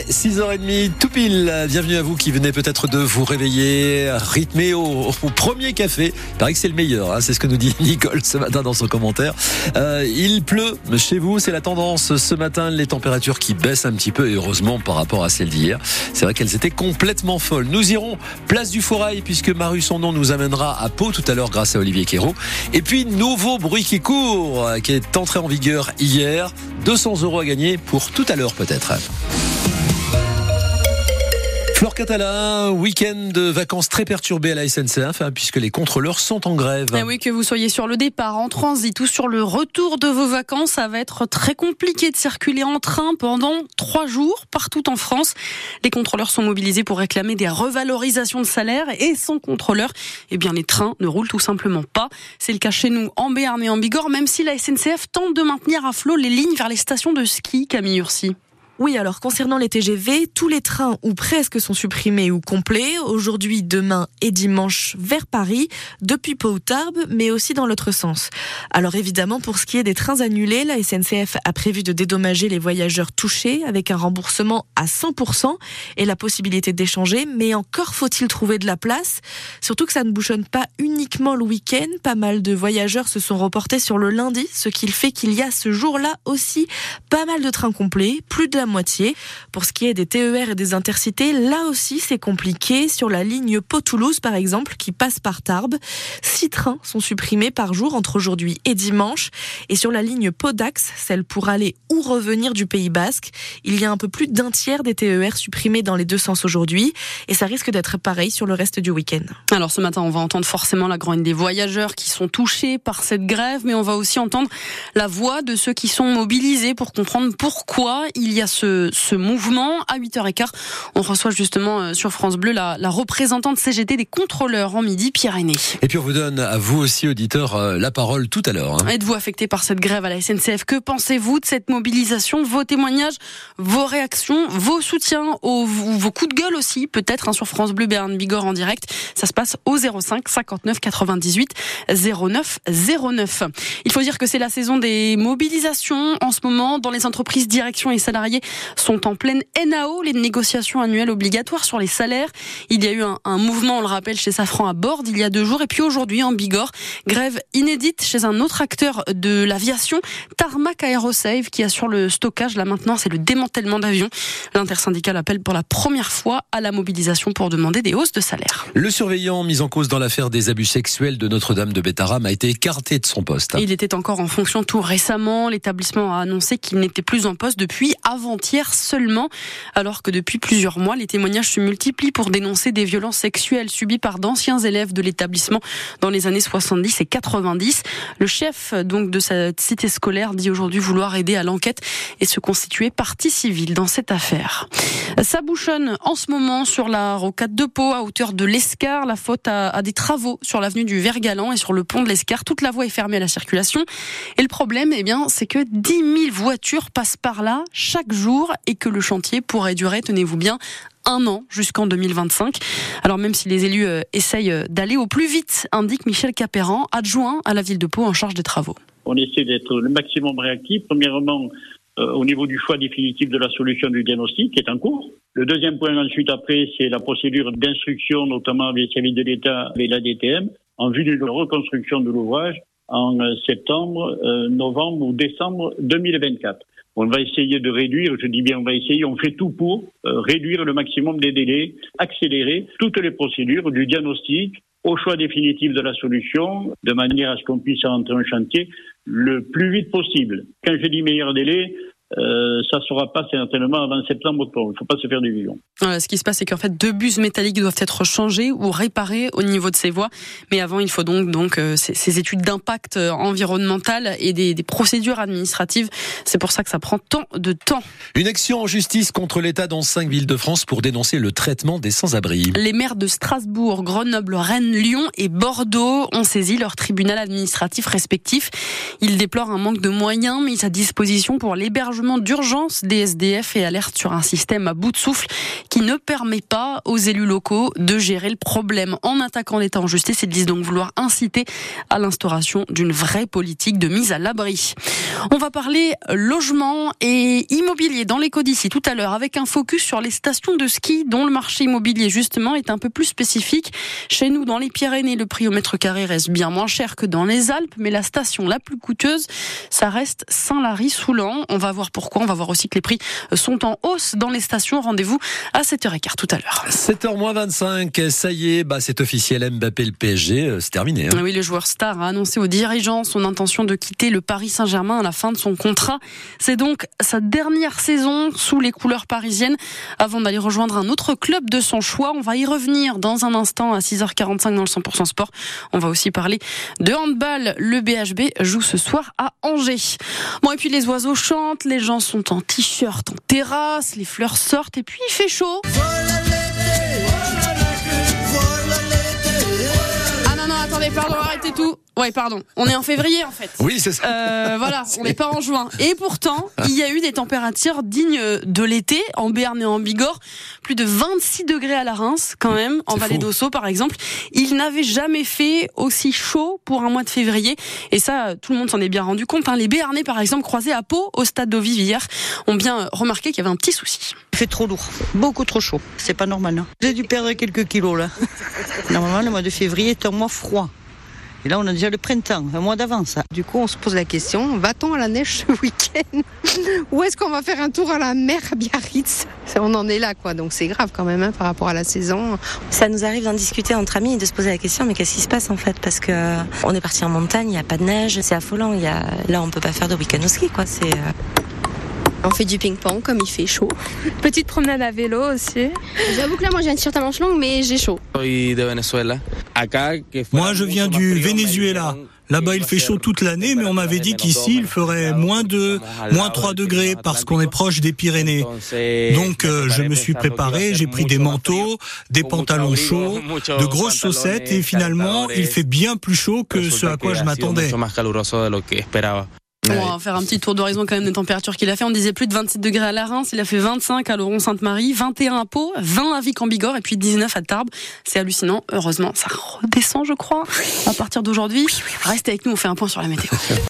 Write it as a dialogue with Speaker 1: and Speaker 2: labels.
Speaker 1: 6h30, tout pile. Bienvenue à vous qui venez peut-être de vous réveiller, rythmé au, premier café. Il paraît que c'est le meilleur, hein, c'est ce que nous dit Nicole ce matin dans son commentaire. Euh, il pleut chez vous, c'est la tendance ce matin, les températures qui baissent un petit peu, et heureusement par rapport à celles d'hier. C'est vrai qu'elles étaient complètement folles. Nous irons place du Forail, puisque Maru son nom nous amènera à Pau tout à l'heure grâce à Olivier Quérault. Et puis, nouveau bruit qui court, qui est entré en vigueur hier. 200 euros à gagner pour tout à l'heure peut-être. Flore Catalin, week-end de vacances très perturbé à la SNCF, hein, puisque les contrôleurs sont en grève.
Speaker 2: Eh oui, que vous soyez sur le départ, en transit ou sur le retour de vos vacances, ça va être très compliqué de circuler en train pendant trois jours partout en France. Les contrôleurs sont mobilisés pour réclamer des revalorisations de salaire et sans contrôleur, eh bien les trains ne roulent tout simplement pas. C'est le cas chez nous en Béarn et en Bigorre, même si la SNCF tente de maintenir à flot les lignes vers les stations de ski, Camille Ursi.
Speaker 3: Oui, alors concernant les TGV, tous les trains ou presque sont supprimés ou complets. Aujourd'hui, demain et dimanche vers Paris, depuis Pau Tarbes, mais aussi dans l'autre sens. Alors évidemment, pour ce qui est des trains annulés, la SNCF a prévu de dédommager les voyageurs touchés avec un remboursement à 100% et la possibilité d'échanger, mais encore faut-il trouver de la place, surtout que ça ne bouchonne pas uniquement le week-end, pas mal de voyageurs se sont reportés sur le lundi, ce qui fait qu'il y a ce jour-là aussi pas mal de trains complets, plus de la moitié. Pour ce qui est des TER et des intercités, là aussi c'est compliqué. Sur la ligne Pau-Toulouse par exemple, qui passe par Tarbes, six trains sont supprimés par jour entre aujourd'hui et dimanche. Et sur la ligne Pau-Dax, celle pour aller ou revenir du Pays Basque, il y a un peu plus d'un tiers des TER supprimés dans les deux sens aujourd'hui. Et ça risque d'être pareil sur le reste du week-end.
Speaker 2: Alors ce matin, on va entendre forcément la grogne des voyageurs qui sont touchés par cette grève, mais on va aussi entendre la voix de ceux qui sont mobilisés pour comprendre pourquoi il y a ce ce, mouvement. À 8h15, on reçoit justement euh, sur France Bleu la, représentante CGT des contrôleurs en midi, Pierre Aîné.
Speaker 1: Et puis on vous donne à vous aussi, auditeurs, euh, la parole tout à l'heure. Hein.
Speaker 2: Êtes-vous affecté par cette grève à la SNCF? Que pensez-vous de cette mobilisation? Vos témoignages, vos réactions, vos soutiens, vos coups de gueule aussi, peut-être hein, sur France Bleu Béarn Bigorre en direct. Ça se passe au 05 59 98 09 09. Il faut dire que c'est la saison des mobilisations en ce moment dans les entreprises, directions et salariés sont en pleine NAO, les négociations annuelles obligatoires sur les salaires. Il y a eu un, un mouvement, on le rappelle, chez Safran à Borde il y a deux jours. Et puis aujourd'hui, en Bigorre, grève inédite chez un autre acteur de l'aviation, Tarmac Aerosave, qui assure le stockage, la maintenance et le démantèlement d'avions. L'intersyndical appelle pour la première fois à la mobilisation pour demander des hausses de salaire.
Speaker 1: Le surveillant mis en cause dans l'affaire des abus sexuels de Notre-Dame de Bétaram a été écarté de son poste.
Speaker 2: Il était encore en fonction tout récemment. L'établissement a annoncé qu'il n'était plus en poste depuis avant hier seulement, alors que depuis plusieurs mois, les témoignages se multiplient pour dénoncer des violences sexuelles subies par d'anciens élèves de l'établissement dans les années 70 et 90. Le chef donc de cette cité scolaire dit aujourd'hui vouloir aider à l'enquête et se constituer partie civile dans cette affaire. Ça bouchonne en ce moment sur la rocade de Pau à hauteur de l'Escar. La faute à, des travaux sur l'avenue du Vergalan et sur le pont de l'Escar. Toute la voie est fermée à la circulation. Et le problème, eh bien, c'est que 10 000 voitures passent par là chaque jour et que le chantier pourrait durer, tenez-vous bien, un an jusqu'en 2025. Alors même si les élus euh, essayent euh, d'aller au plus vite, indique Michel Capéran, adjoint à la ville de Pau en charge des travaux.
Speaker 4: On essaie d'être le maximum réactif. Premièrement, euh, au niveau du choix définitif de la solution du diagnostic qui est en cours. Le deuxième point ensuite après, c'est la procédure d'instruction, notamment avec les services de l'État et la DTM, en vue de la reconstruction de l'ouvrage en septembre, novembre ou décembre 2024. On va essayer de réduire, je dis bien on va essayer, on fait tout pour euh, réduire le maximum des délais, accélérer toutes les procédures du diagnostic au choix définitif de la solution, de manière à ce qu'on puisse rentrer en chantier le plus vite possible. Quand je dis meilleur délai, euh, ça ne sera pas certainement avant septembre-octobre. Il ne faut pas se faire d'illusions.
Speaker 2: Voilà, ce qui se passe, c'est qu'en fait, deux bus métalliques doivent être changés ou réparés au niveau de ces voies. Mais avant, il faut donc, donc euh, ces, ces, études d'impact euh, environnemental et des, des procédures administratives. C'est pour ça que ça prend tant de temps.
Speaker 1: Une action en justice contre l'État dans cinq villes de France pour dénoncer le traitement des sans-abri.
Speaker 2: Les maires de Strasbourg, Grenoble, Rennes, Lyon et Bordeaux ont saisi leur tribunal administratif respectif. Ils déplorent un manque de moyens mis à disposition pour l'hébergement d'urgence des SDF et alertent sur un système à bout de souffle qui ne permet pas aux élus locaux de gérer le problème. En attaquant l'État en justice, ils disent donc vouloir inciter à l'instauration d'une vraie politique de mise à l'abri. On va parler logement et immobilier dans l'éco d'ici tout à l'heure avec un focus sur les stations de ski dont le marché immobilier justement est un peu plus spécifique. Chez nous, dans les Pyrénées, le prix au mètre carré reste bien moins cher que dans les Alpes, mais la station la plus coûteuse, ça reste Saint-Lary-Soulan. On va voir pourquoi. On va voir aussi que les prix sont en hausse dans les stations. Rendez-vous à 7h15 tout à l'heure.
Speaker 1: 7h25, ça y est, bah c'est officiel. Mbappé, le PSG, euh, c'est terminé. Hein.
Speaker 2: Oui, le joueur star a annoncé aux dirigeants son intention de quitter le Paris Saint-Germain à la fin de son contrat. C'est donc sa dernière saison sous les couleurs parisiennes avant d'aller rejoindre un autre club de son choix. On va y revenir dans un instant à 6h45 dans le 100% sport. On va aussi parler de handball. Le BHB joue ce soir à Angers. Bon, et puis les oiseaux chantent, les gens sont en t-shirt en terrasse, les fleurs sortent et puis il fait chaud. Ah non, non, attendez, pardon, arrêtez tout. Ouais, pardon. On est en février en fait.
Speaker 1: Oui, c'est ça.
Speaker 2: Euh, voilà, on n'est pas en juin. Et pourtant, il y a eu des températures dignes de l'été en Béarn et en Bigorre. Plus de 26 degrés à la Reims, quand même, en Vallée d'Ossau par exemple. Il n'avait jamais fait aussi chaud pour un mois de février. Et ça, tout le monde s'en est bien rendu compte. Hein. Les Béarnais, par exemple, croisés à Pau au stade d'Ovive hier, ont bien remarqué qu'il y avait un petit souci.
Speaker 5: Il fait trop lourd, beaucoup trop chaud. C'est pas normal. Hein. J'ai dû perdre quelques kilos là. Normalement, le mois de février est un mois froid. Et là, on a déjà le printemps, un mois d'avance.
Speaker 6: Du coup, on se pose la question, va-t-on à la neige ce week-end? Ou est-ce qu'on va faire un tour à la mer à Biarritz? On en est là, quoi. Donc c'est grave quand même hein, par rapport à la saison.
Speaker 7: Ça nous arrive d'en discuter entre amis et de se poser la question, mais qu'est-ce qui se passe en fait? Parce que on est parti en montagne, il n'y a pas de neige, c'est affolant. Il y a... Là, on peut pas faire de week-end au ski, quoi. C'est...
Speaker 8: On fait du ping-pong comme il fait chaud.
Speaker 9: Petite promenade à vélo aussi.
Speaker 8: J'avoue que là, moi j'ai un t-shirt à manches longues, mais j'ai chaud.
Speaker 10: Moi, je viens du Venezuela. Là-bas, il fait chaud toute l'année, mais on m'avait dit qu'ici, il ferait moins de, moins 3 degrés parce qu'on est proche des Pyrénées. Donc, euh, je me suis préparé, j'ai pris des manteaux, des pantalons chauds, de grosses chaussettes et finalement, il fait bien plus chaud que ce à quoi je m'attendais.
Speaker 2: On va faire un petit tour d'horizon quand même des températures qu'il a fait. On disait plus de 27 degrés à la Reims, il a fait 25 à Laurent-Sainte-Marie, 21 à Pau, 20 à Vic en Bigorre et puis 19 à Tarbes. C'est hallucinant. Heureusement, ça redescend, je crois, à partir d'aujourd'hui. Restez avec nous, on fait un point sur la météo.